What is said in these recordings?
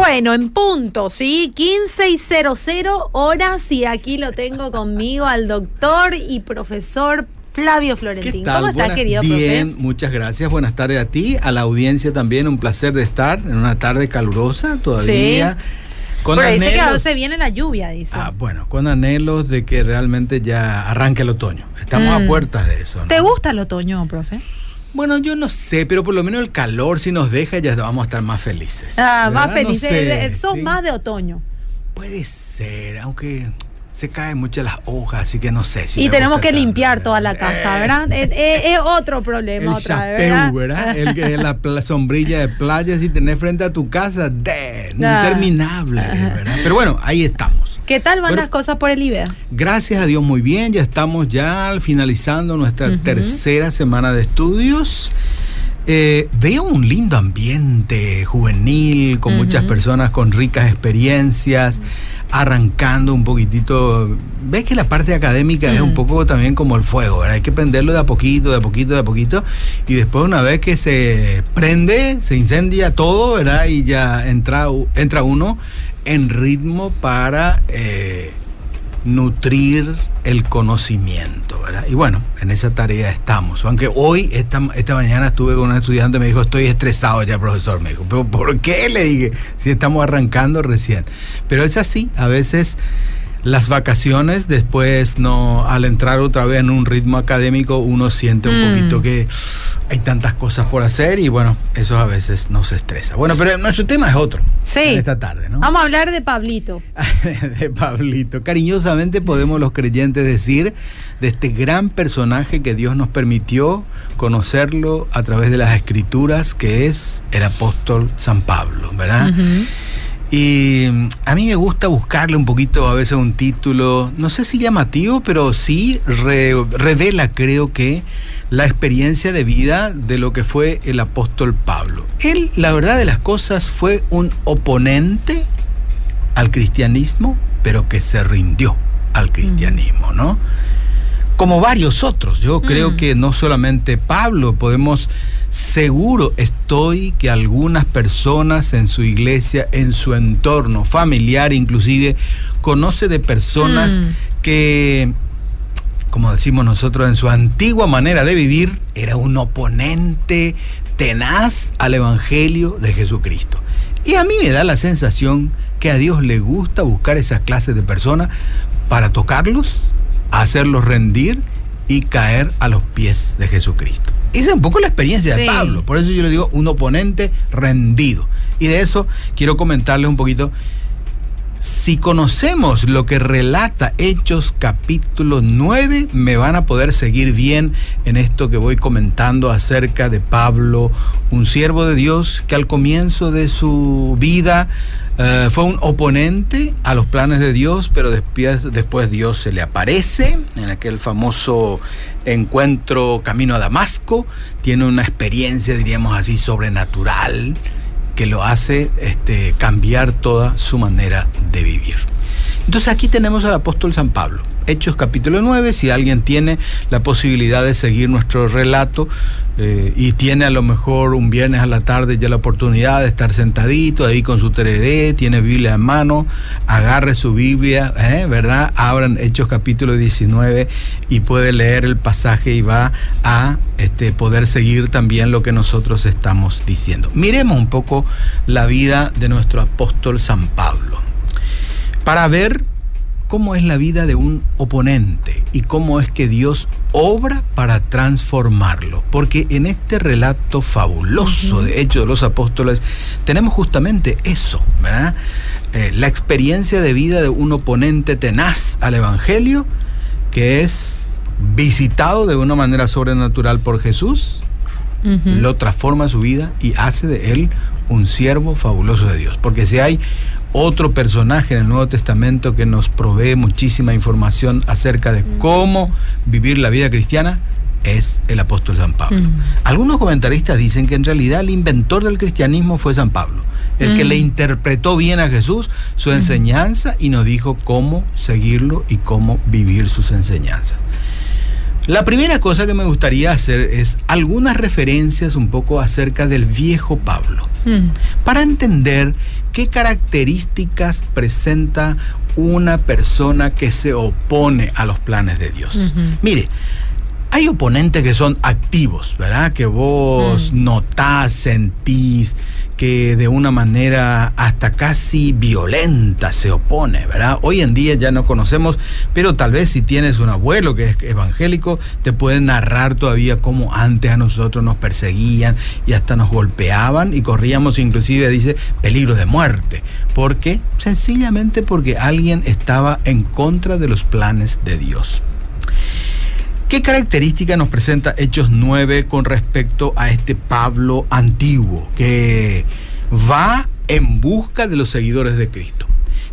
Bueno, en punto, ¿sí? 15 y 00 horas y aquí lo tengo conmigo al doctor y profesor Flavio Florentín. ¿Cómo estás, querido Bien, muchas gracias. Buenas tardes a ti, a la audiencia también. Un placer de estar en una tarde calurosa todavía. Sí. Con Pero dice que se viene la lluvia, dice. Ah, bueno, con anhelos de que realmente ya arranque el otoño. Estamos a mm. puertas de eso. ¿Te gusta el otoño, profe? Bueno, yo no sé, pero por lo menos el calor si nos deja ya vamos a estar más felices. Ah, más felices. Son más de otoño. Puede ser, aunque se caen muchas las hojas, así que no sé si. Y tenemos que limpiar toda la casa, ¿verdad? es, otro problema el otra vez, ¿verdad? El que la, la, sombrilla de playa, si tenés frente a tu casa, de, ah. interminable, ¿verdad? Pero bueno, ahí estamos. ¿Qué tal van las cosas por el IBEA? Gracias a Dios, muy bien. Ya estamos ya finalizando nuestra tercera semana de estudios. Eh, veo un lindo ambiente juvenil, con muchas personas con ricas experiencias, arrancando un poquitito. Ves que la parte académica es un poco también como el fuego, Hay que prenderlo de a poquito, de a poquito, de a poquito. Y después, una vez que se prende, se incendia todo, ¿verdad? Y ya entra, entra uno en ritmo para eh, nutrir el conocimiento, ¿verdad? Y bueno, en esa tarea estamos. Aunque hoy, esta, esta mañana estuve con un estudiante, me dijo, estoy estresado ya, profesor. Me dijo, ¿pero por qué? Le dije, si estamos arrancando recién. Pero es así, a veces las vacaciones, después no, al entrar otra vez en un ritmo académico, uno siente un mm. poquito que hay tantas cosas por hacer y bueno, eso a veces nos estresa. Bueno, pero nuestro tema es otro. Sí. esta tarde, ¿no? Vamos a hablar de Pablito. de Pablito. Cariñosamente podemos los creyentes decir de este gran personaje que Dios nos permitió conocerlo a través de las escrituras, que es el apóstol San Pablo, ¿verdad? Y mm, a mí me gusta buscarle un poquito a veces un título, no sé si llamativo, pero sí revela, creo que, la experiencia de vida de lo que fue el apóstol Pablo. Él, la verdad de las cosas, fue un oponente al cristianismo, pero que se rindió al cristianismo, ¿no? Como varios otros. Yo creo mm. que no solamente Pablo, podemos Seguro estoy que algunas personas en su iglesia, en su entorno familiar inclusive, conoce de personas mm. que, como decimos nosotros, en su antigua manera de vivir, era un oponente tenaz al Evangelio de Jesucristo. Y a mí me da la sensación que a Dios le gusta buscar esas clases de personas para tocarlos, hacerlos rendir y caer a los pies de Jesucristo. Esa es un poco la experiencia de Pablo, por eso yo le digo un oponente rendido. Y de eso quiero comentarles un poquito. Si conocemos lo que relata Hechos capítulo 9, me van a poder seguir bien en esto que voy comentando acerca de Pablo, un siervo de Dios que al comienzo de su vida eh, fue un oponente a los planes de Dios, pero después, después Dios se le aparece en aquel famoso encuentro camino a Damasco. Tiene una experiencia, diríamos así, sobrenatural que lo hace este, cambiar toda su manera de vivir. Entonces aquí tenemos al apóstol San Pablo. Hechos capítulo 9, si alguien tiene la posibilidad de seguir nuestro relato eh, y tiene a lo mejor un viernes a la tarde ya la oportunidad de estar sentadito ahí con su tereré, tiene Biblia en mano, agarre su Biblia, ¿eh? ¿verdad? Abran Hechos capítulo 19 y puede leer el pasaje y va a este, poder seguir también lo que nosotros estamos diciendo. Miremos un poco la vida de nuestro apóstol San Pablo para ver cómo es la vida de un oponente y cómo es que Dios obra para transformarlo. Porque en este relato fabuloso de Hechos de los Apóstoles tenemos justamente eso, ¿verdad? Eh, la experiencia de vida de un oponente tenaz al Evangelio que es visitado de una manera sobrenatural por Jesús, lo transforma su vida y hace de él un siervo fabuloso de Dios. Porque si hay otro personaje en el Nuevo Testamento que nos provee muchísima información acerca de cómo vivir la vida cristiana es el apóstol San Pablo. Mm. Algunos comentaristas dicen que en realidad el inventor del cristianismo fue San Pablo, el que le mm. interpretó bien a Jesús su mm. enseñanza y nos dijo cómo seguirlo y cómo vivir sus enseñanzas. La primera cosa que me gustaría hacer es algunas referencias un poco acerca del viejo Pablo. mm. para entender qué características presenta una persona que se opone a los planes de Dios. Mire, hay oponentes que son activos, ¿verdad? Que vos mm. notás, sentís, que de una manera hasta casi violenta se opone, ¿verdad? Hoy en día ya no conocemos, pero tal vez si tienes un abuelo que es evangélico, te puede narrar todavía cómo antes a nosotros nos perseguían y hasta nos golpeaban y corríamos inclusive, dice, peligro de muerte. ¿Por qué? Sencillamente porque alguien estaba en contra de los planes de Dios. ¿Qué característica nos presenta Hechos 9 con respecto a este Pablo antiguo que va en busca de los seguidores de Cristo?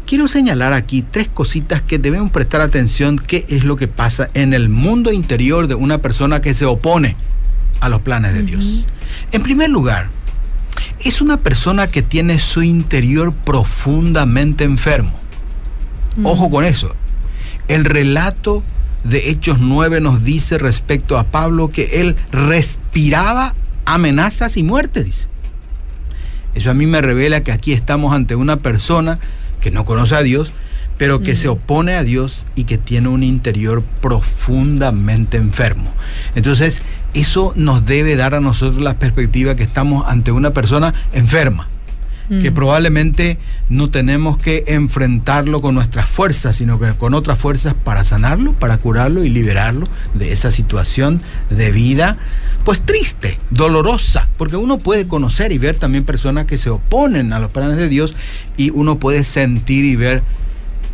Quiero señalar aquí tres cositas que debemos prestar atención qué es lo que pasa en el mundo interior de una persona que se opone a los planes de Dios. En primer lugar, es una persona que tiene su interior profundamente enfermo. Ojo con eso. El relato de Hechos 9 nos dice respecto a Pablo que él respiraba amenazas y muerte, dice. Eso a mí me revela que aquí estamos ante una persona que no conoce a Dios, pero que se opone a Dios y que tiene un interior profundamente enfermo. Entonces, eso nos debe dar a nosotros la perspectiva que estamos ante una persona enferma que mm. probablemente no tenemos que enfrentarlo con nuestras fuerzas, sino que con otras fuerzas para sanarlo, para curarlo y liberarlo de esa situación de vida, pues triste, dolorosa, porque uno puede conocer y ver también personas que se oponen a los planes de Dios y uno puede sentir y ver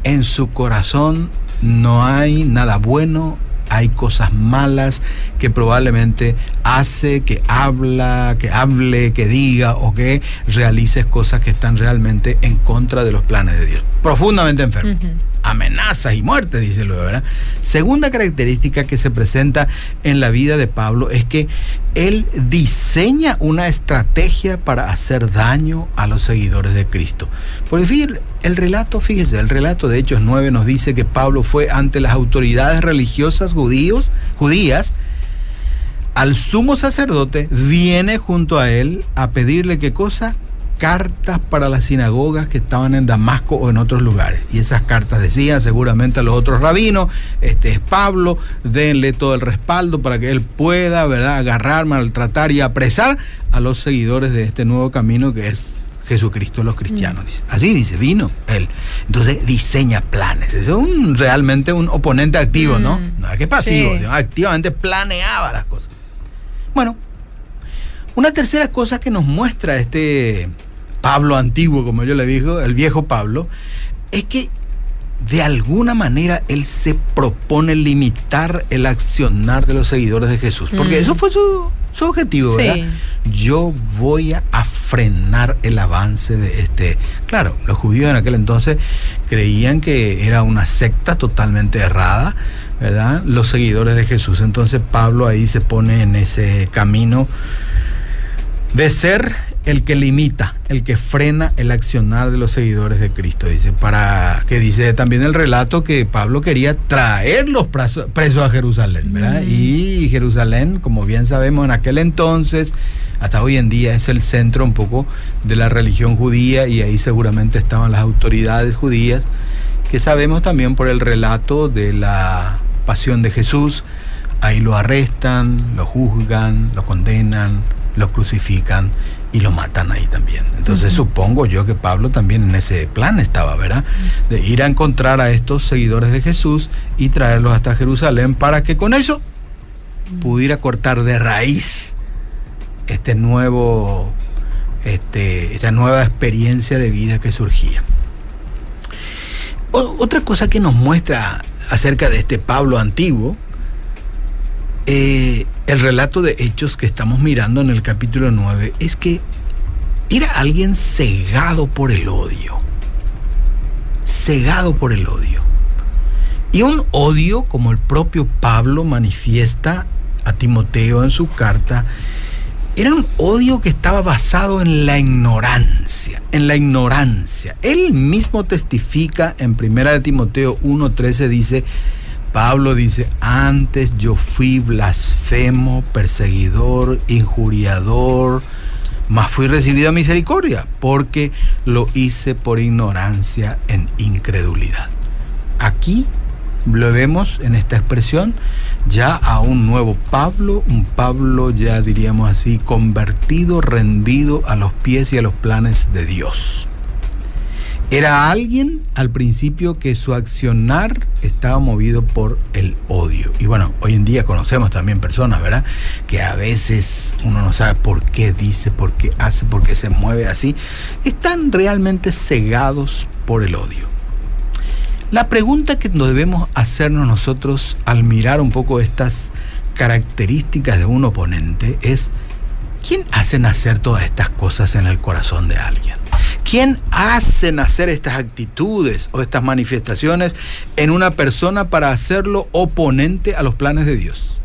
en su corazón no hay nada bueno, hay cosas malas que probablemente hace, que habla, que hable, que diga o que realices cosas que están realmente en contra de los planes de Dios. Profundamente enfermo amenazas y muerte, dice lo ¿verdad? Segunda característica que se presenta en la vida de Pablo es que él diseña una estrategia para hacer daño a los seguidores de Cristo. Porque fíjate, el relato, fíjese, el relato de Hechos 9 nos dice que Pablo fue ante las autoridades religiosas judíos, judías, al sumo sacerdote, viene junto a él a pedirle qué cosa? Cartas para las sinagogas que estaban en Damasco o en otros lugares. Y esas cartas decían seguramente a los otros rabinos, este es Pablo, denle todo el respaldo para que él pueda, ¿verdad?, agarrar, maltratar y apresar a los seguidores de este nuevo camino que es Jesucristo los cristianos. Dice. Así dice, vino él. Entonces diseña planes. Es un, realmente un oponente activo, ¿no? Mm. No es que pasivo, activamente planeaba las cosas. Bueno, una tercera cosa que nos muestra este Pablo antiguo, como yo le digo, el viejo Pablo, es que de alguna manera él se propone limitar el accionar de los seguidores de Jesús, porque mm. eso fue su, objetivo, ¿verdad? Yo voy a frenar el avance de este. Claro, los judíos en aquel entonces creían que era una secta totalmente errada, ¿verdad? Los seguidores de Jesús. Entonces Pablo ahí se pone en ese camino de ser el que limita, el que frena el accionar de los seguidores de Cristo. Dice, para que dice también el relato que Pablo quería traer los presos, a Jerusalén, ¿verdad? Mm. Y Jerusalén, como bien sabemos, en aquel entonces, hasta hoy en día, es el centro un poco de la religión judía y ahí seguramente estaban las autoridades judías, que sabemos también por el relato de la pasión de Jesús. Ahí lo arrestan, lo juzgan, lo condenan, lo crucifican y lo matan ahí también. Entonces supongo yo que Pablo también en ese plan estaba, ¿verdad? De ir a encontrar a estos seguidores de Jesús y traerlos hasta Jerusalén para que con eso pudiera cortar de raíz este nuevo, este, esta nueva experiencia de vida que surgía. otra cosa que nos muestra acerca de este Pablo antiguo eh, el relato de hechos que estamos mirando en el capítulo 9 es que era alguien cegado por el odio. Cegado por el odio. Y un odio como el propio Pablo manifiesta a Timoteo en su carta, era un odio que estaba basado en la ignorancia, en la ignorancia. Él mismo testifica en 1 Timoteo 1:13 dice, Pablo dice, antes yo fui blasfemo, perseguidor, injuriador, mas fui recibido a misericordia, porque lo hice por ignorancia en incredulidad. Aquí lo vemos en esta expresión ya a un nuevo Pablo, un Pablo ya diríamos así, convertido, rendido a los pies y a los planes de Dios. Era alguien al principio que su accionar estaba movido por el odio. Y bueno, hoy en día conocemos también personas, ¿verdad? Que a veces uno no sabe por qué dice, por qué hace, por qué se mueve así. Están realmente cegados por el odio. La pregunta que nos debemos hacernos nosotros al mirar un poco estas características de un oponente es, ¿quién hace nacer todas estas cosas en el corazón de alguien? ¿Quién hace nacer estas actitudes o estas manifestaciones en una persona para hacerlo oponente a los planes de Dios?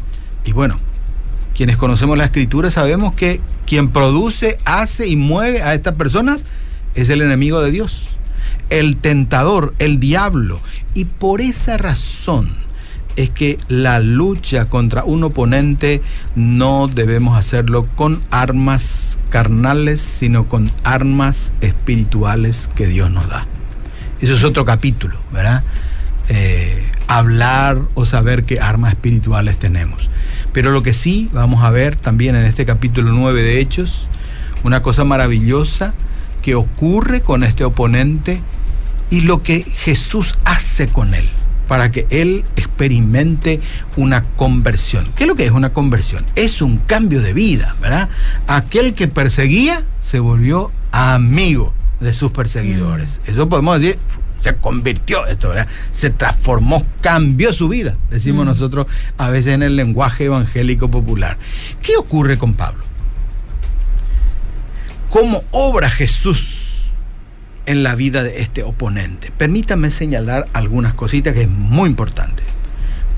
Y bueno, quienes conocemos la escritura sabemos que quien produce, hace y mueve a estas personas es el enemigo de Dios, el tentador, el diablo. Y por esa razón, es que la lucha contra un oponente no debemos hacerlo con armas carnales, sino con armas espirituales que Dios nos da. Eso es otro capítulo, ¿verdad? Eh, hablar o saber qué armas espirituales tenemos. Pero lo que sí vamos a ver también en este capítulo 9 de Hechos, una cosa maravillosa que ocurre con este oponente y lo que Jesús hace con él para que él experimente una conversión. ¿Qué es lo que es una conversión? Es un cambio de vida, ¿verdad? Aquel que perseguía se volvió amigo de sus perseguidores. Mm. Eso podemos decir, se convirtió esto, ¿verdad? Se transformó, cambió su vida, decimos mm. nosotros a veces en el lenguaje evangélico popular. ¿Qué ocurre con Pablo? ¿Cómo obra Jesús en la vida de este oponente. Permítame señalar algunas cositas que es muy importante.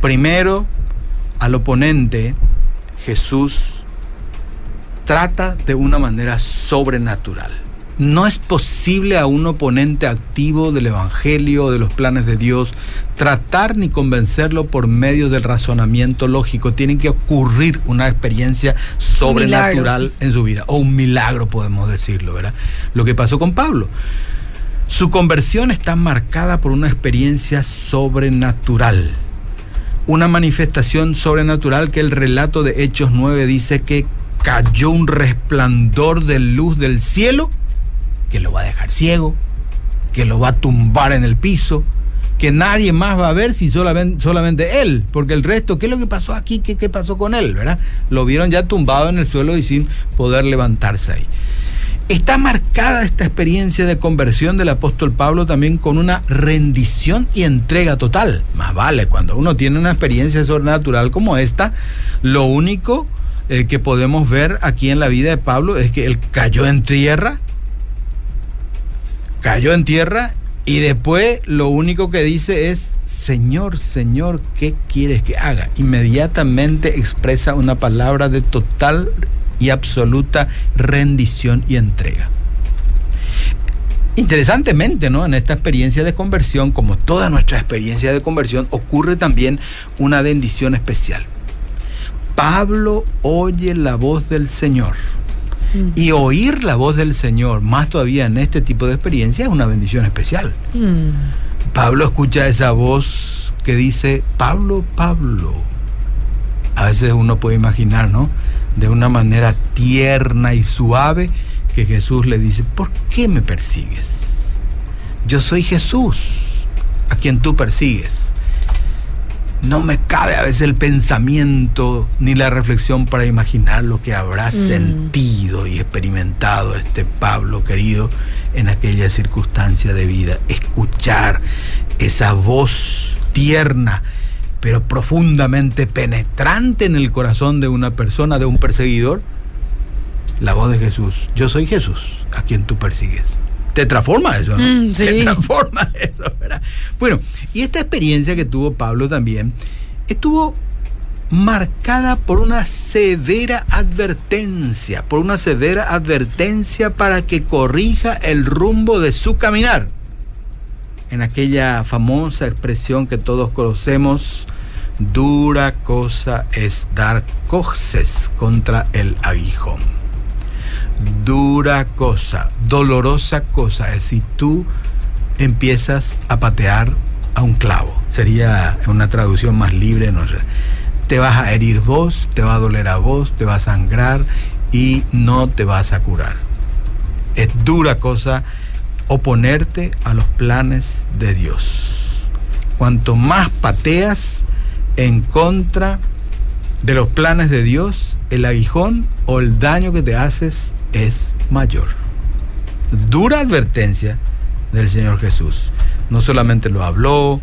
Primero, al oponente Jesús trata de una manera sobrenatural. No es posible a un oponente activo del Evangelio de los planes de Dios tratar ni convencerlo por medio del razonamiento lógico. Tiene que ocurrir una experiencia sobrenatural en su vida, o un milagro podemos decirlo, ¿verdad? Lo que pasó con Pablo. Su conversión está marcada por una experiencia sobrenatural, una manifestación sobrenatural que el relato de Hechos 9 dice que cayó un resplandor de luz del cielo que lo va a dejar ciego, que lo va a tumbar en el piso, que nadie más va a ver si solamente, él, porque el resto, ¿qué es lo que pasó aquí? ¿Qué, ¿Qué pasó con él? ¿verdad? Lo vieron ya tumbado en el suelo y sin poder levantarse ahí. Está marcada esta experiencia de conversión del apóstol Pablo también con una rendición y entrega total. Más vale, cuando uno tiene una experiencia sobrenatural como esta, lo único eh, que podemos ver aquí en la vida de Pablo es que él cayó en tierra, cayó en tierra y después lo único que dice es, Señor, Señor, ¿qué quieres que haga? Inmediatamente expresa una palabra de total y absoluta rendición y entrega. Interesantemente, ¿no? En esta experiencia de conversión, como toda nuestra experiencia de conversión, ocurre también una bendición especial. Pablo oye la voz del Señor. Mm. Y oír la voz del Señor, más todavía en este tipo de experiencia, es una bendición especial. Mm. Pablo escucha esa voz que dice, Pablo, Pablo. A veces uno puede imaginar, ¿no? De una manera tierna y suave que Jesús le dice, ¿por qué me persigues? Yo soy Jesús, a quien tú persigues. No me cabe a veces el pensamiento ni la reflexión para imaginar lo que habrá mm. sentido y experimentado este Pablo querido en aquella circunstancia de vida. Escuchar esa voz tierna pero profundamente penetrante en el corazón de una persona, de un perseguidor, la voz de Jesús. Yo soy Jesús, a quien tú persigues. Te transforma eso, ¿no? Mm, Te transforma eso, ¿verdad? Bueno, y esta experiencia que tuvo Pablo también estuvo marcada por una severa advertencia, por una severa advertencia para que corrija el rumbo de su caminar en aquella famosa expresión que todos conocemos, dura cosa es dar coces contra el aguijón. dura cosa, dolorosa cosa es si tú empiezas a patear a un clavo. Sería una traducción más libre, no sé. Te vas a herir vos, te va a doler a vos, te va a sangrar y no te vas a curar. Es dura cosa oponerte a los planes de Dios. Cuanto más pateas en contra de los planes de Dios, el aguijón o el daño que te haces es mayor. Dura advertencia del Señor Jesús. No solamente lo habló,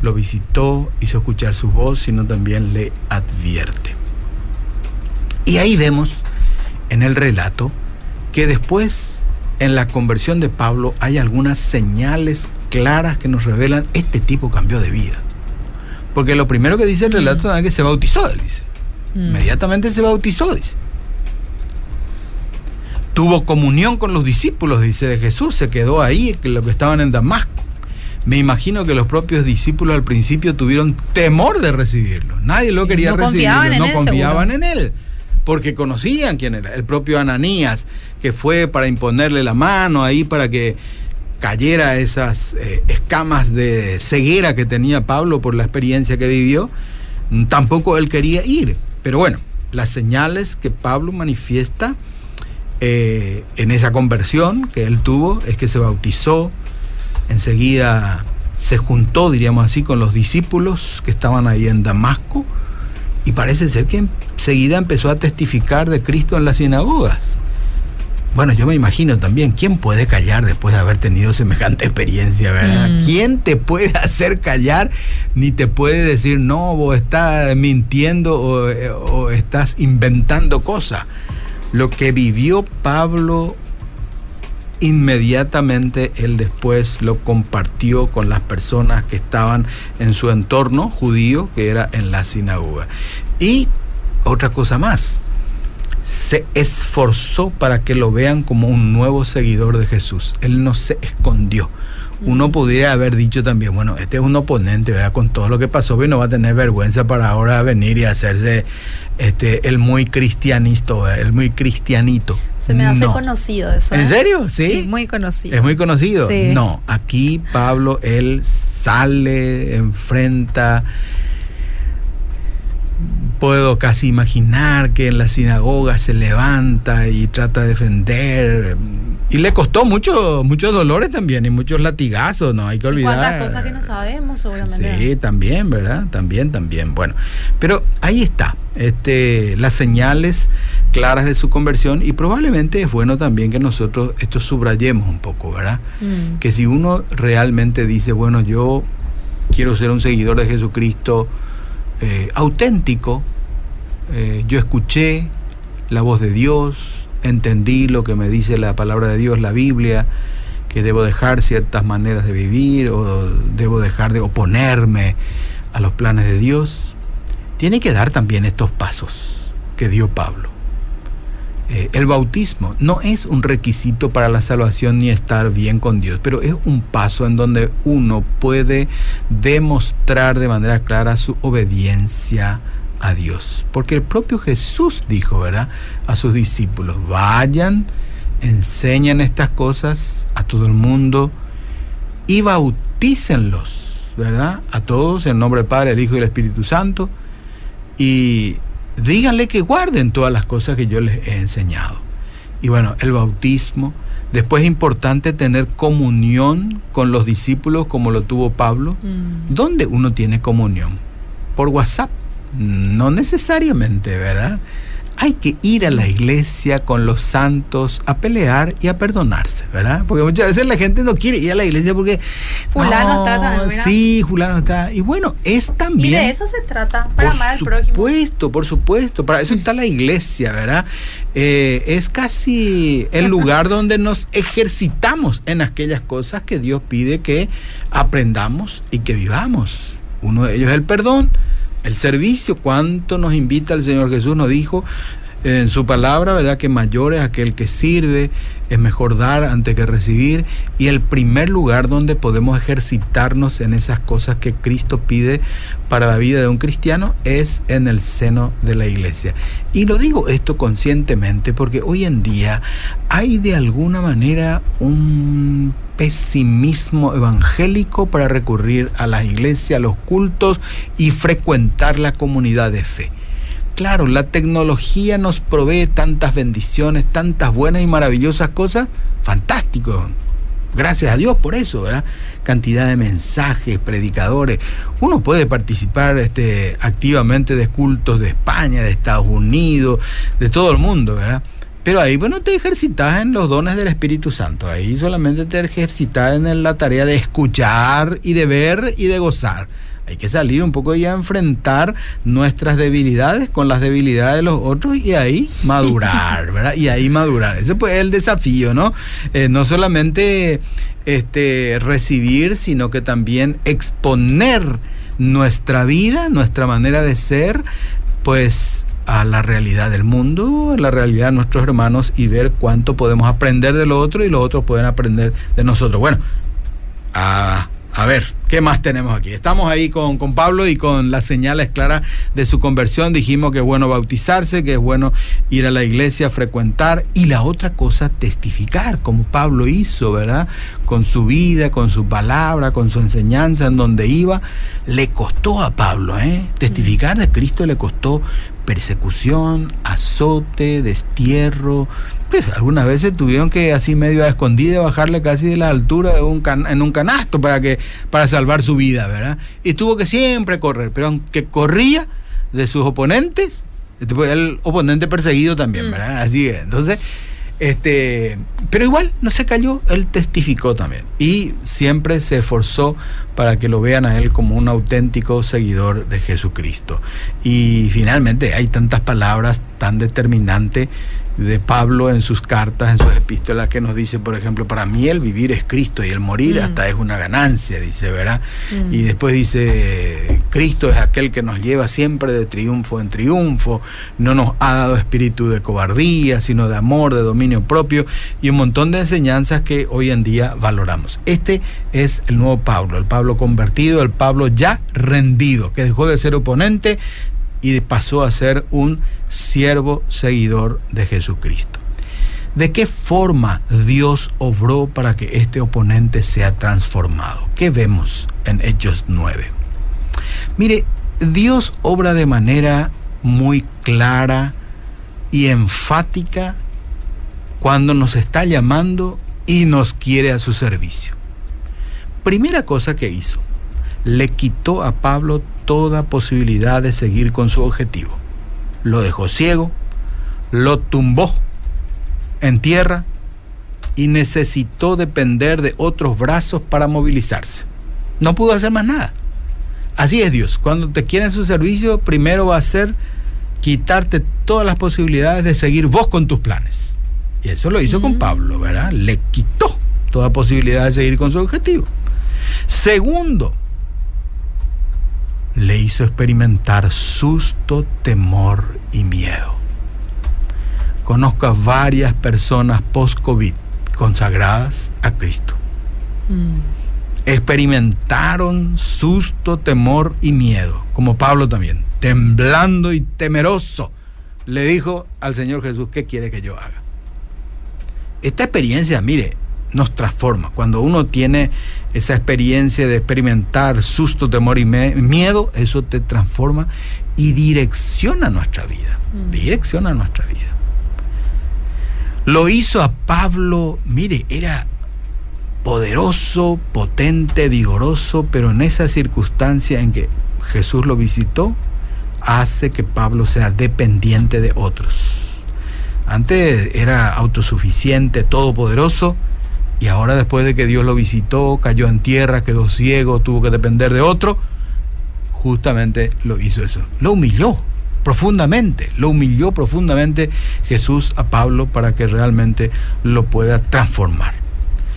lo visitó, hizo escuchar su voz, sino también le advierte. Y ahí vemos en el relato que después en la conversión de Pablo hay algunas señales claras que nos revelan este tipo cambió de vida. Porque lo primero que dice el relato es que se bautizó, él dice. Mm. Inmediatamente se bautizó, dice. Tuvo comunión con los discípulos, dice de Jesús, se quedó ahí, que los que estaban en Damasco. Me imagino que los propios discípulos al principio tuvieron temor de recibirlo. Nadie lo quería recibir, no confiaban en él, porque conocían quién era. El propio Ananías, que fue para imponerle la mano ahí para que cayera esas eh, escamas de ceguera que tenía Pablo por la experiencia que vivió, tampoco él quería ir. Pero bueno, las señales que Pablo manifiesta eh, en esa conversión que él tuvo es que se bautizó, enseguida se juntó, diríamos así, con los discípulos que estaban ahí en Damasco y parece ser que enseguida empezó a testificar de Cristo en las sinagogas. Bueno, yo me imagino también, ¿quién puede callar después de haber tenido semejante experiencia, verdad? Mm. ¿Quién te puede hacer callar ni te puede decir, no, vos estás mintiendo o, eh, o estás inventando cosas? Lo que vivió Pablo inmediatamente él después lo compartió con las personas que estaban en su entorno judío, que era en la sinagoga. Y otra cosa más, se esforzó para que lo vean como un nuevo seguidor de Jesús. Él no se escondió. Uno podría haber dicho también, bueno, este es un oponente, ¿verdad? Con todo lo que pasó, no va a tener vergüenza para ahora venir y hacerse este, el muy cristianito, el muy cristianito. Se me hace conocido eso. ¿En ¿eh? serio? ¿Sí? muy conocido. ¿Es muy conocido? No, aquí Pablo, él sale, enfrenta puedo casi imaginar que en la sinagoga se levanta y trata de defender. Y le costó mucho, muchos dolores también y muchos latigazos, no hay que olvidar. cuántas cosas que no sabemos, obviamente. Sí, también, ¿verdad? También, también. Bueno, pero ahí está, este, las señales claras de su conversión y probablemente es bueno también que nosotros esto subrayemos un poco, ¿verdad? Mm. Que si uno realmente dice, bueno, yo quiero ser un seguidor de Jesucristo, eh, auténtico. Eh, yo escuché la voz de Dios, entendí lo que me dice la palabra de Dios, la Biblia, que debo dejar ciertas maneras de vivir o debo dejar de oponerme a los planes de Dios. Tiene que dar también estos pasos que dio Pablo. Eh, el bautismo no es un requisito para la salvación ni estar bien con Dios, pero es un paso en donde uno puede demostrar de manera clara su obediencia a Dios. Porque el propio Jesús dijo, ¿verdad? A sus discípulos, vayan, enseñan estas cosas a todo el mundo y bautícenlos, ¿verdad? A todos en nombre del Padre, el Hijo y el Espíritu Santo. Y díganle que guarden todas las cosas que yo les he enseñado. Y bueno, el bautismo. Después es importante tener comunión con los discípulos como lo tuvo Pablo. Mm. ¿Dónde uno tiene comunión? Por WhatsApp. No necesariamente, ¿verdad? hay que ir a la iglesia con los santos a pelear y a perdonarse, ¿verdad? Porque muchas veces la gente no quiere ir a la iglesia porque... Fulano está también. Sí, fulano está. Y bueno, es también... Y de eso se trata, para amar al prójimo. Por supuesto, por supuesto. Para eso está la iglesia, ¿verdad? Eh, es casi el lugar donde nos ejercitamos en aquellas cosas que Dios pide que aprendamos y que vivamos. Uno de ellos es el perdón el servicio, cuánto nos invita el Señor Jesús, nos dijo, en su palabra, ¿verdad? Que mayor es aquel que sirve, es mejor dar antes que recibir. Y el primer lugar donde podemos ejercitarnos en esas cosas que Cristo pide para la vida de un cristiano es en el seno de la iglesia. Y lo digo esto conscientemente porque hoy en día hay de alguna manera un pesimismo evangélico para recurrir a la iglesia, a los cultos y frecuentar la comunidad de fe. Claro, la tecnología nos provee tantas bendiciones, tantas buenas y maravillosas cosas. Fantástico. Gracias a Dios por eso, ¿verdad? Cantidad de mensajes, predicadores. Uno puede participar este, activamente de cultos de España, de Estados Unidos, de todo el mundo, ¿verdad? Pero ahí, bueno, te ejercitas en los dones del Espíritu Santo. Ahí solamente te ejercitas en la tarea de escuchar y de ver y de gozar. Hay que salir un poco y a enfrentar nuestras debilidades con las debilidades de los otros y ahí madurar, ¿verdad? Y ahí madurar. Ese pues es el desafío, ¿no? Eh, no solamente este, recibir, sino que también exponer nuestra vida, nuestra manera de ser, pues a la realidad del mundo, a la realidad de nuestros hermanos y ver cuánto podemos aprender de lo otro y los otros pueden aprender de nosotros. Bueno, a a ver, ¿qué más tenemos aquí? Estamos ahí con, con, Pablo y con las señales claras de su conversión. Dijimos que es bueno bautizarse, que es bueno ir a la iglesia, frecuentar. Y la otra cosa, testificar, como Pablo hizo, ¿verdad? Con su vida, con su palabra, con su enseñanza, en donde iba. Le costó a Pablo, ¿eh? Testificar de Cristo le costó persecución, azote, destierro. Pues algunas veces tuvieron que así medio a escondida bajarle casi de la altura de un en un canasto para que para salvar su vida, ¿verdad? Y tuvo que siempre correr, pero aunque corría de sus oponentes, este el oponente perseguido también, mm. ¿verdad? Así es. Entonces, este, pero igual no se cayó, él testificó también y siempre se esforzó para que lo vean a él como un auténtico seguidor de Jesucristo. Y finalmente hay tantas palabras tan determinantes de Pablo en sus cartas, en sus epístolas, que nos dice, por ejemplo, para mí el vivir es Cristo y el morir mm. hasta es una ganancia, dice, ¿verdad? Mm. Y después dice, Cristo es aquel que nos lleva siempre de triunfo en triunfo, no nos ha dado espíritu de cobardía, sino de amor, de dominio propio y un montón de enseñanzas que hoy en día valoramos. Este es el nuevo Pablo, el Pablo convertido, el Pablo ya rendido, que dejó de ser oponente, y pasó a ser un siervo seguidor de Jesucristo. ¿De qué forma Dios obró para que este oponente sea transformado? ¿Qué vemos en Hechos 9? Mire, Dios obra de manera muy clara y enfática cuando nos está llamando y nos quiere a su servicio. Primera cosa que hizo, le quitó a Pablo toda posibilidad de seguir con su objetivo. Lo dejó ciego, lo tumbó en tierra y necesitó depender de otros brazos para movilizarse. No pudo hacer más nada. Así es Dios. Cuando te quiere su servicio, primero va a ser quitarte todas las posibilidades de seguir vos con tus planes. Y eso lo hizo con. Pablo, ¿verdad? Le quitó toda posibilidad de seguir con su objetivo. Segundo, le hizo experimentar susto, temor y miedo. Conozco a varias personas post-COVID consagradas a Cristo. Mm. Experimentaron susto, temor y miedo, como Pablo también, temblando y temeroso, le dijo al Señor Jesús, ¿qué quiere que yo haga? Esta experiencia, mire, nos transforma. Cuando uno tiene esa experiencia de experimentar susto, temor y miedo, eso te transforma y direcciona nuestra vida. Mm. Direcciona nuestra vida. Lo hizo a Pablo, mire, era poderoso, potente, vigoroso, pero en esa circunstancia en que Jesús lo visitó, hace que Pablo sea dependiente de otros. Antes era autosuficiente, todopoderoso, y ahora después de que Dios lo visitó, cayó en tierra, quedó ciego, tuvo que depender de otro, justamente lo hizo eso. Lo humilló profundamente, lo humilló profundamente Jesús a Pablo para que realmente lo pueda transformar.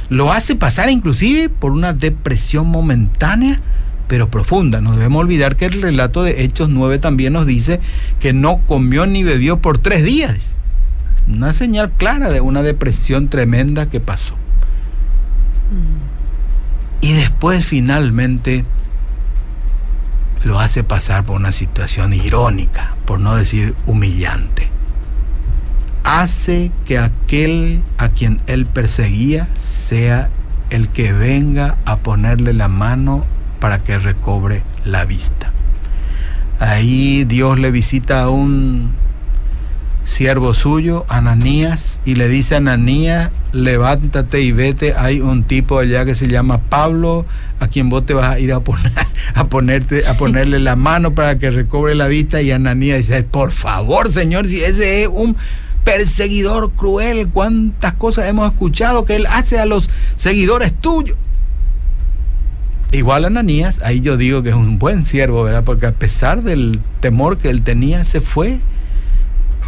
Lo hace pasar inclusive por una depresión momentánea, pero profunda. No debemos olvidar que el relato de Hechos 9 también nos dice que no comió ni bebió por tres días. Una señal clara de una depresión tremenda que pasó. Y después finalmente lo hace pasar por una situación irónica, por no decir humillante. Hace que aquel a quien él perseguía sea el que venga a ponerle la mano para que recobre la vista. Ahí Dios le visita a un siervo suyo, Ananías, y le dice a Ananías, levántate y vete, hay un tipo allá que se llama Pablo, a quien vos te vas a ir a poner, a ponerte, a ponerle la mano para que recobre la vista, y Ananías dice, por favor, Señor, si ese es un perseguidor cruel, cuántas cosas hemos escuchado que él hace a los seguidores tuyos. Igual Ananías, ahí yo digo que es un buen siervo, ¿verdad? Porque a pesar del temor que él tenía, se fue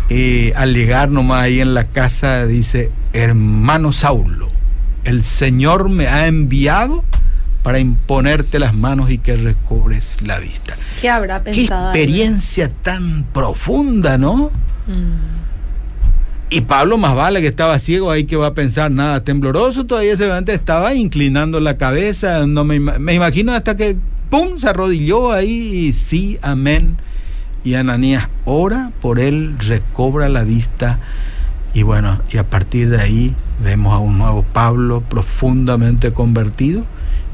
y al llegar nomás ahí en la casa dice, hermano Saulo, el Señor me ha enviado para imponerte las manos y que recobres la vista. ¿Qué habrá pensado? Qué experiencia tan profunda, ¿no? Mm. Y Pablo más vale que estaba ciego ahí que va a pensar nada tembloroso, todavía seguramente estaba inclinando la cabeza, no me, me imagino hasta que pum se arrodilló ahí y sí, amén y Ananías ora por él, recobra la vista y bueno, y a partir de ahí vemos a un nuevo Pablo profundamente convertido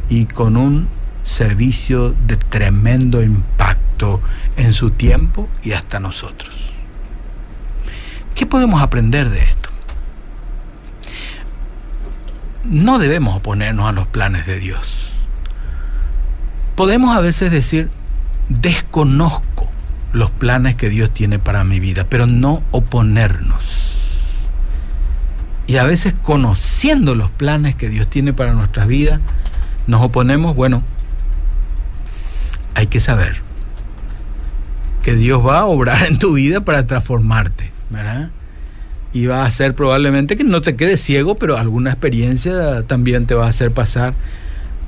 y con un servicio de tremendo impacto en su tiempo y hasta nosotros. ¿Qué podemos aprender de esto? No debemos oponernos a los planes de Dios. Podemos a veces decir, desconozco los planes que Dios tiene para mi vida, pero no oponernos. Y a veces conociendo los planes que Dios tiene para nuestras vidas, nos oponemos, bueno, hay que saber que Dios va a obrar en tu vida para transformarte, ¿verdad? Y va a hacer probablemente que no te quedes ciego, pero alguna experiencia también te va a hacer pasar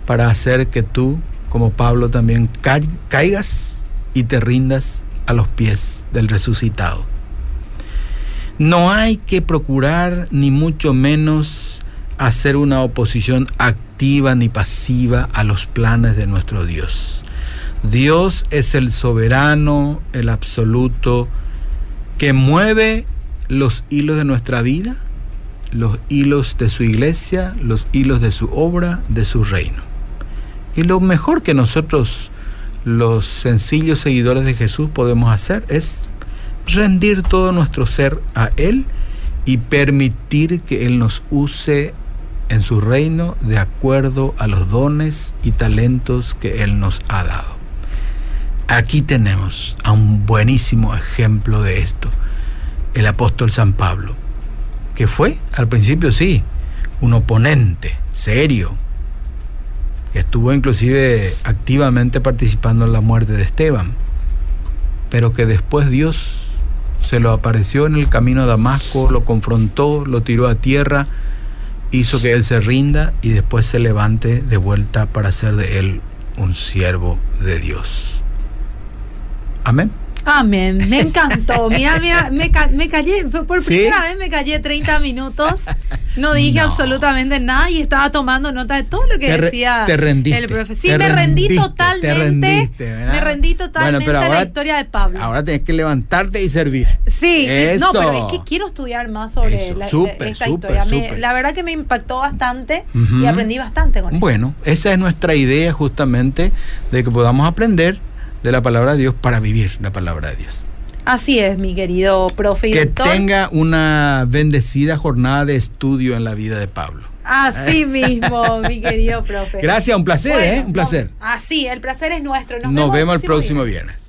para hacer que tú, como Pablo, también caigas y te rindas a los pies del resucitado. No hay que procurar ni mucho menos hacer una oposición activa ni pasiva a los planes de nuestro Dios. Dios es el soberano, el absoluto, que mueve los hilos de nuestra vida, los hilos de su iglesia, los hilos de su obra, de su reino. Y lo mejor que nosotros los sencillos seguidores de Jesús podemos hacer es rendir todo nuestro ser a Él y permitir que Él nos use en su reino de acuerdo a los dones y talentos que Él nos ha dado. Aquí tenemos a un buenísimo ejemplo de esto, el apóstol San Pablo, que fue al principio sí, un oponente serio, que estuvo inclusive activamente participando en la muerte de Esteban, pero que después Dios se lo apareció en el camino a Damasco, lo confrontó, lo tiró a tierra, hizo que él se rinda y después se levante de vuelta para ser de él un siervo de Dios. Amén. Amén, me encantó. Mira, mira, me, me callé, por primera vez me callé 30 minutos, no dije absolutamente nada y estaba tomando nota de todo lo que decía el profesor. Sí, me rendí totalmente. me rendí totalmente a la historia de Pablo. Ahora tienes que levantarte y servir. Sí, no, pero es que quiero estudiar más sobre la, esta historia. la verdad que me impactó bastante y aprendí bastante con Bueno, esa es nuestra idea justamente de que podamos aprender de la palabra de Dios para vivir la palabra de Dios. Así es, mi querido profe. que tenga una bendecida jornada de estudio en la vida de Pablo. Así mismo, mi querido profe. Gracias, un placer, ¿eh? Un placer. así, el placer es nuestro. Nos, vemos, el próximo viernes.